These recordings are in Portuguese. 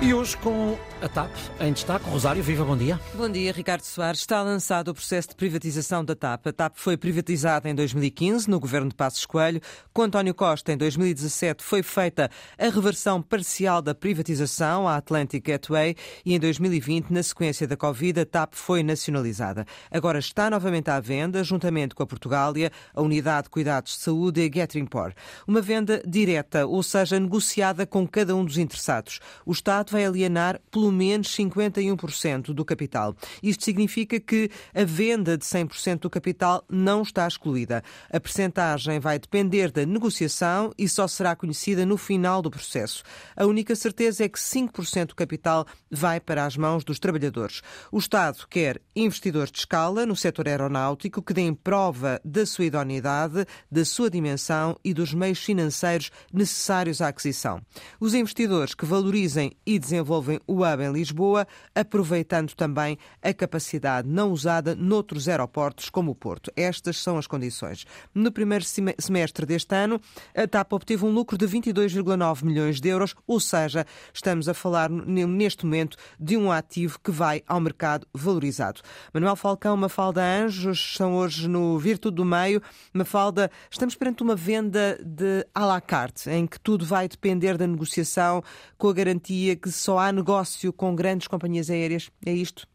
E hoje com a TAP em destaque. Rosário, viva, bom dia. Bom dia, Ricardo Soares. Está lançado o processo de privatização da TAP. A TAP foi privatizada em 2015, no governo de Passos Coelho. Com António Costa, em 2017, foi feita a reversão parcial da privatização à Atlantic Gateway e em 2020, na sequência da Covid, a TAP foi nacionalizada. Agora está novamente à venda, juntamente com a Portugália, a Unidade de Cuidados de Saúde e a Getringport. Uma venda direta, ou seja, negociada com cada um dos interessados. O Estado vai alienar pelo menos 51% do capital. Isto significa que a venda de 100% do capital não está excluída. A percentagem vai depender da negociação e só será conhecida no final do processo. A única certeza é que 5% do capital vai para as mãos dos trabalhadores. O Estado quer investidores de escala no setor aeronáutico que deem prova da sua idoneidade, da sua dimensão e dos meios financeiros necessários à aquisição. Os investidores que valorizem e desenvolvem o hub em Lisboa, aproveitando também a capacidade não usada noutros aeroportos, como o Porto. Estas são as condições. No primeiro semestre deste ano, a TAP obteve um lucro de 22,9 milhões de euros, ou seja, estamos a falar neste momento de um ativo que vai ao mercado valorizado. Manuel Falcão, Mafalda Anjos, são hoje no Virtude do Meio. Mafalda, estamos perante uma venda de à la carte, em que tudo vai depender da negociação com a garantia que que só há negócio com grandes companhias aéreas? É isto?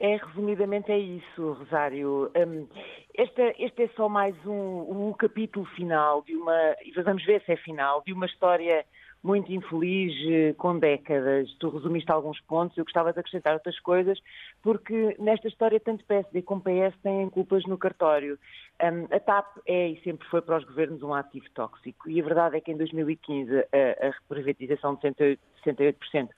É, resumidamente é isso, Rosário. Um, este, este, é só mais um, um, capítulo final de uma, e vamos ver se é final, de uma história muito infeliz, eh, com décadas. Tu resumiste alguns pontos, eu gostava de acrescentar outras coisas, porque nesta história tanto PSD como PS têm culpas no cartório. Um, a TAP é e sempre foi para os governos um ativo tóxico, e a verdade é que em 2015 a, a privatização de 108, 68%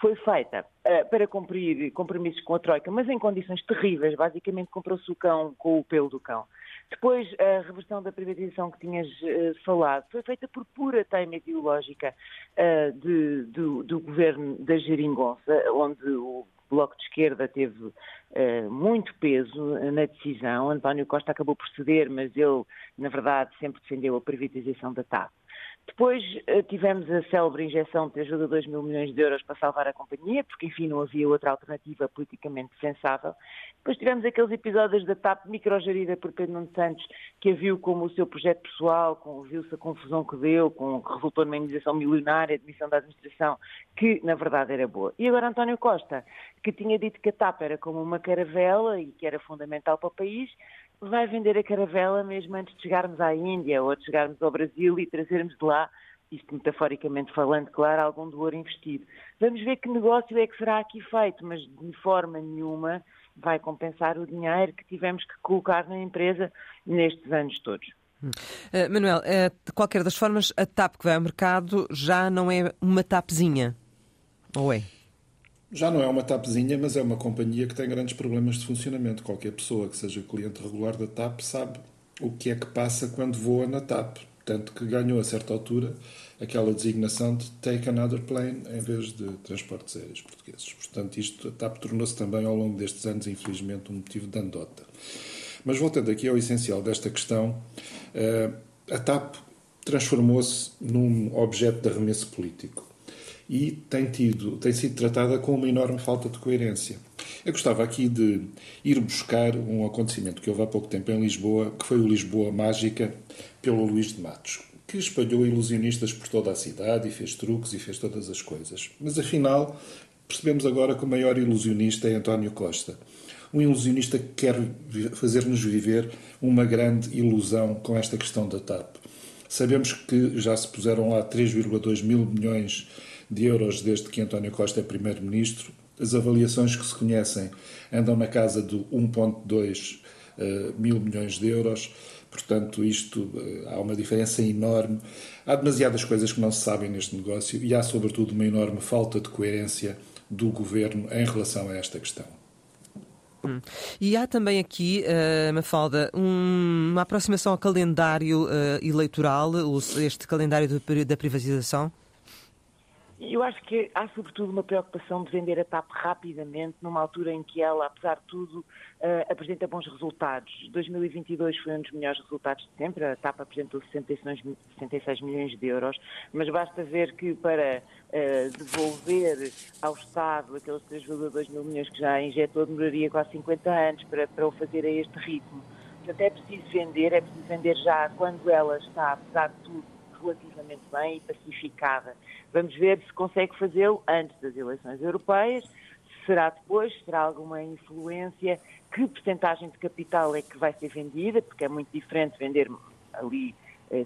foi feita uh, para cumprir compromissos com a Troika, mas em condições terríveis. Basicamente comprou-se o cão com o pelo do cão. Depois, a reversão da privatização que tinhas uh, falado foi feita por pura teima ideológica uh, de, do, do, governo da Geringonça, onde o Bloco de Esquerda teve uh, muito peso na decisão. António Costa acabou por ceder, mas ele, na verdade, sempre defendeu a privatização da TAP. Depois eh, tivemos a célebre injeção de ajuda de 2 mil milhões de euros para salvar a companhia, porque enfim não havia outra alternativa politicamente sensável. Depois tivemos aqueles episódios da TAP microgerida por Pedro Nuno Santos, que a viu como o seu projeto pessoal, viu-se a confusão que deu, com, que resultou numa indenização milionária, admissão da administração, que na verdade era boa. E agora António Costa, que tinha dito que a TAP era como uma caravela e que era fundamental para o país, vai vender a caravela mesmo antes de chegarmos à Índia ou de chegarmos ao Brasil e trazermos de lá, isto metaforicamente falando, claro, algum do ouro investido. Vamos ver que negócio é que será aqui feito, mas de forma nenhuma vai compensar o dinheiro que tivemos que colocar na empresa nestes anos todos. Uh, Manuel, uh, de qualquer das formas, a TAP que vai ao mercado já não é uma TAPzinha, ou é? Já não é uma TAPzinha, mas é uma companhia que tem grandes problemas de funcionamento. Qualquer pessoa que seja cliente regular da TAP sabe o que é que passa quando voa na TAP. Tanto que ganhou a certa altura aquela designação de Take Another Plane em vez de transportes aéreos portugueses. Portanto, isto a TAP tornou-se também ao longo destes anos, infelizmente, um motivo de andota. Mas voltando aqui ao essencial desta questão, eh, a TAP transformou-se num objeto de arremesso político e tem, tido, tem sido tratada com uma enorme falta de coerência. Eu gostava aqui de ir buscar um acontecimento que houve há pouco tempo em Lisboa, que foi o Lisboa Mágica, pelo Luís de Matos, que espalhou ilusionistas por toda a cidade e fez truques e fez todas as coisas. Mas afinal, percebemos agora que o maior ilusionista é António Costa. Um ilusionista que quer fazer-nos viver uma grande ilusão com esta questão da TAP. Sabemos que já se puseram lá 3,2 mil milhões de euros desde que António Costa é Primeiro-Ministro. As avaliações que se conhecem andam na casa de 1,2 uh, eh, mil milhões de euros. Portanto, isto uh, há uma diferença enorme. Há demasiadas coisas que não se sabem neste negócio e há, sobretudo, uma enorme falta de coerência do governo em relação a esta questão. Hum. E há também aqui, uh, Mafalda, um, uma aproximação ao calendário uh, eleitoral, este calendário da privatização? Eu acho que há sobretudo uma preocupação de vender a TAP rapidamente, numa altura em que ela, apesar de tudo, uh, apresenta bons resultados. 2022 foi um dos melhores resultados de sempre, a TAP apresentou 66, 66 milhões de euros, mas basta ver que para uh, devolver ao Estado aqueles 3,2 mil milhões que já injetou demoraria quase 50 anos para, para o fazer a este ritmo. Portanto, é preciso vender, é preciso vender já quando ela está, apesar de tudo, relativamente bem e pacificada. Vamos ver se consegue fazê-lo antes das eleições europeias, se será depois, se terá alguma influência, que porcentagem de capital é que vai ser vendida, porque é muito diferente vender ali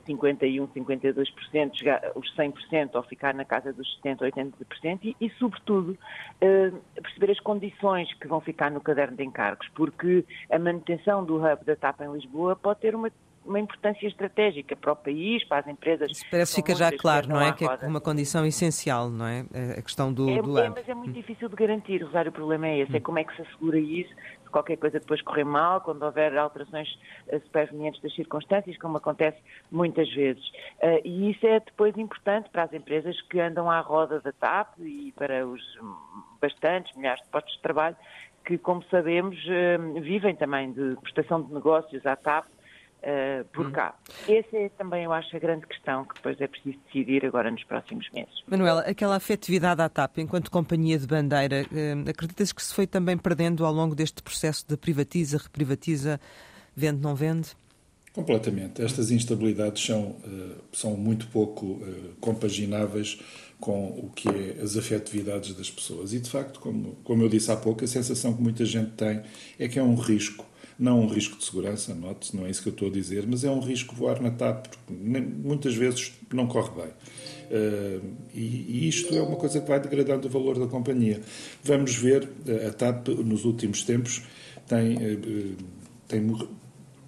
51, 52%, os 100% ou ficar na casa dos 70, 80% e, e sobretudo, eh, perceber as condições que vão ficar no caderno de encargos, porque a manutenção do hub da TAP em Lisboa pode ter uma uma importância estratégica para o país, para as empresas. Isso parece que fica já claro, não é? Que é uma condição essencial, não é? A questão do, é, do é, mas é muito difícil de garantir, Rosário, o problema é esse, é como é que se assegura isso, se qualquer coisa depois correr mal, quando houver alterações eh, supervenientes das circunstâncias, como acontece muitas vezes. Uh, e isso é depois importante para as empresas que andam à roda da TAP e para os bastantes, milhares de postos de trabalho, que, como sabemos, uh, vivem também de prestação de negócios à TAP uh, por cá. Essa é também, eu acho, a grande questão que depois é preciso decidir agora nos próximos meses. Manuela, aquela afetividade à TAP enquanto companhia de bandeira, uh, acreditas que se foi também perdendo ao longo deste processo de privatiza, reprivatiza, vende, não vende? Completamente. Estas instabilidades são, uh, são muito pouco uh, compagináveis com o que é as afetividades das pessoas. E, de facto, como, como eu disse há pouco, a sensação que muita gente tem é que é um risco não um risco de segurança, note não é isso que eu estou a dizer, mas é um risco voar na TAP, porque muitas vezes não corre bem. Uh, e, e, isto é uma coisa que vai degradando o valor da companhia. Vamos ver, a TAP nos últimos tempos tem, uh, tem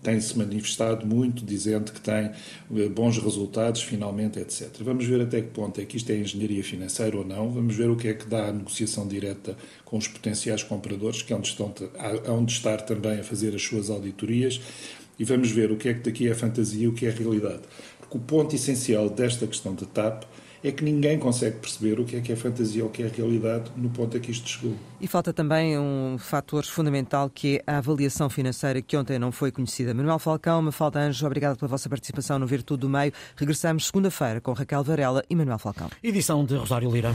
tem-se manifestado muito, dizendo que tem eh, bons resultados, finalmente, etc. Vamos ver até que ponto é que isto é engenharia financeira ou não, vamos ver o que é que dá a negociação direta com os potenciais compradores, que é onde, estão, onde estar também a fazer as suas auditorias, e vamos ver o que é que daqui é fantasia e o que é realidade. Porque o ponto essencial desta questão da TAP é que ninguém consegue perceber o que é que é fantasia ou o que é realidade no ponto a que isto chegou. E falta também um fator fundamental que é a avaliação financeira que ontem não foi conhecida. Manuel Falcão, Mafalda Anjos, obrigado pela vossa participação no Virtude do Meio. Regressamos segunda-feira com Raquel Varela e Manuel Falcão. Edição de Rosário Lira.